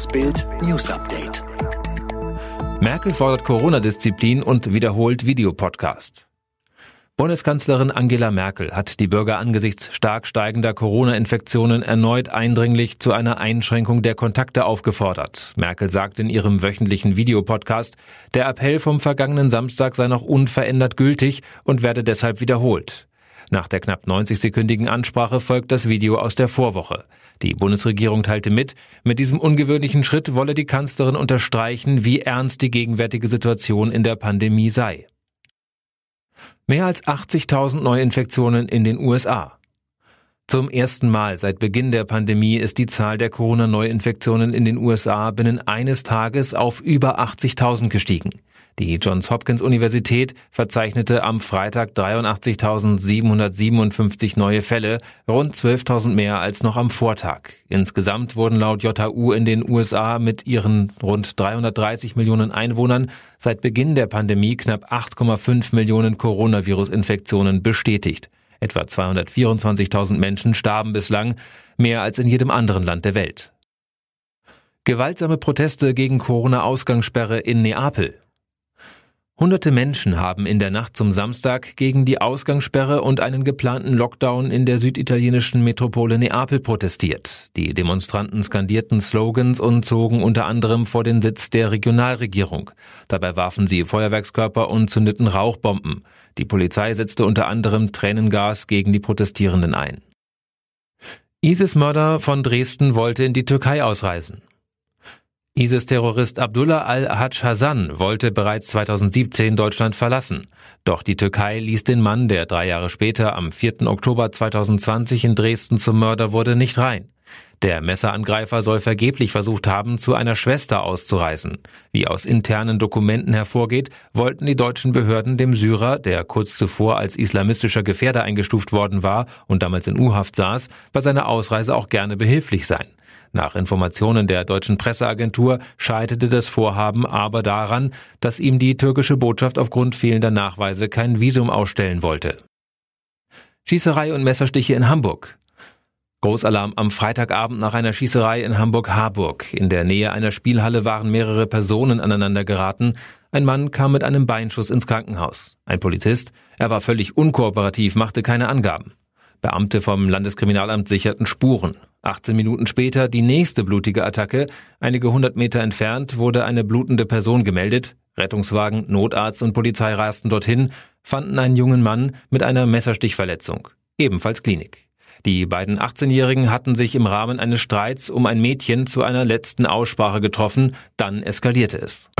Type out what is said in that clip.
Das Bild News Update. Merkel fordert Corona-Disziplin und wiederholt Videopodcast. Bundeskanzlerin Angela Merkel hat die Bürger angesichts stark steigender Corona-Infektionen erneut eindringlich zu einer Einschränkung der Kontakte aufgefordert. Merkel sagt in ihrem wöchentlichen Videopodcast, der Appell vom vergangenen Samstag sei noch unverändert gültig und werde deshalb wiederholt. Nach der knapp 90-sekündigen Ansprache folgt das Video aus der Vorwoche. Die Bundesregierung teilte mit, mit diesem ungewöhnlichen Schritt wolle die Kanzlerin unterstreichen, wie ernst die gegenwärtige Situation in der Pandemie sei. Mehr als 80.000 Neuinfektionen in den USA. Zum ersten Mal seit Beginn der Pandemie ist die Zahl der Corona-Neuinfektionen in den USA binnen eines Tages auf über 80.000 gestiegen. Die Johns Hopkins Universität verzeichnete am Freitag 83.757 neue Fälle, rund 12.000 mehr als noch am Vortag. Insgesamt wurden laut JHU in den USA mit ihren rund 330 Millionen Einwohnern seit Beginn der Pandemie knapp 8,5 Millionen Coronavirus-Infektionen bestätigt. Etwa 224.000 Menschen starben bislang, mehr als in jedem anderen Land der Welt. Gewaltsame Proteste gegen Corona-Ausgangssperre in Neapel. Hunderte Menschen haben in der Nacht zum Samstag gegen die Ausgangssperre und einen geplanten Lockdown in der süditalienischen Metropole Neapel protestiert. Die Demonstranten skandierten Slogans und zogen unter anderem vor den Sitz der Regionalregierung. Dabei warfen sie Feuerwerkskörper und zündeten Rauchbomben. Die Polizei setzte unter anderem Tränengas gegen die Protestierenden ein. ISIS-Mörder von Dresden wollte in die Türkei ausreisen. ISIS-Terrorist Abdullah al-Hajj Hassan wollte bereits 2017 Deutschland verlassen. Doch die Türkei ließ den Mann, der drei Jahre später am 4. Oktober 2020 in Dresden zum Mörder wurde, nicht rein. Der Messerangreifer soll vergeblich versucht haben, zu einer Schwester auszureisen. Wie aus internen Dokumenten hervorgeht, wollten die deutschen Behörden dem Syrer, der kurz zuvor als islamistischer Gefährder eingestuft worden war und damals in U-Haft saß, bei seiner Ausreise auch gerne behilflich sein. Nach Informationen der deutschen Presseagentur scheiterte das Vorhaben aber daran, dass ihm die türkische Botschaft aufgrund fehlender Nachweise kein Visum ausstellen wollte. Schießerei und Messerstiche in Hamburg. Großalarm am Freitagabend nach einer Schießerei in Hamburg-Harburg. In der Nähe einer Spielhalle waren mehrere Personen aneinander geraten. Ein Mann kam mit einem Beinschuss ins Krankenhaus. Ein Polizist, er war völlig unkooperativ, machte keine Angaben. Beamte vom Landeskriminalamt sicherten Spuren. 18 Minuten später die nächste blutige Attacke. Einige hundert Meter entfernt wurde eine blutende Person gemeldet. Rettungswagen, Notarzt und Polizei rasten dorthin, fanden einen jungen Mann mit einer Messerstichverletzung. Ebenfalls Klinik. Die beiden 18-Jährigen hatten sich im Rahmen eines Streits um ein Mädchen zu einer letzten Aussprache getroffen, dann eskalierte es.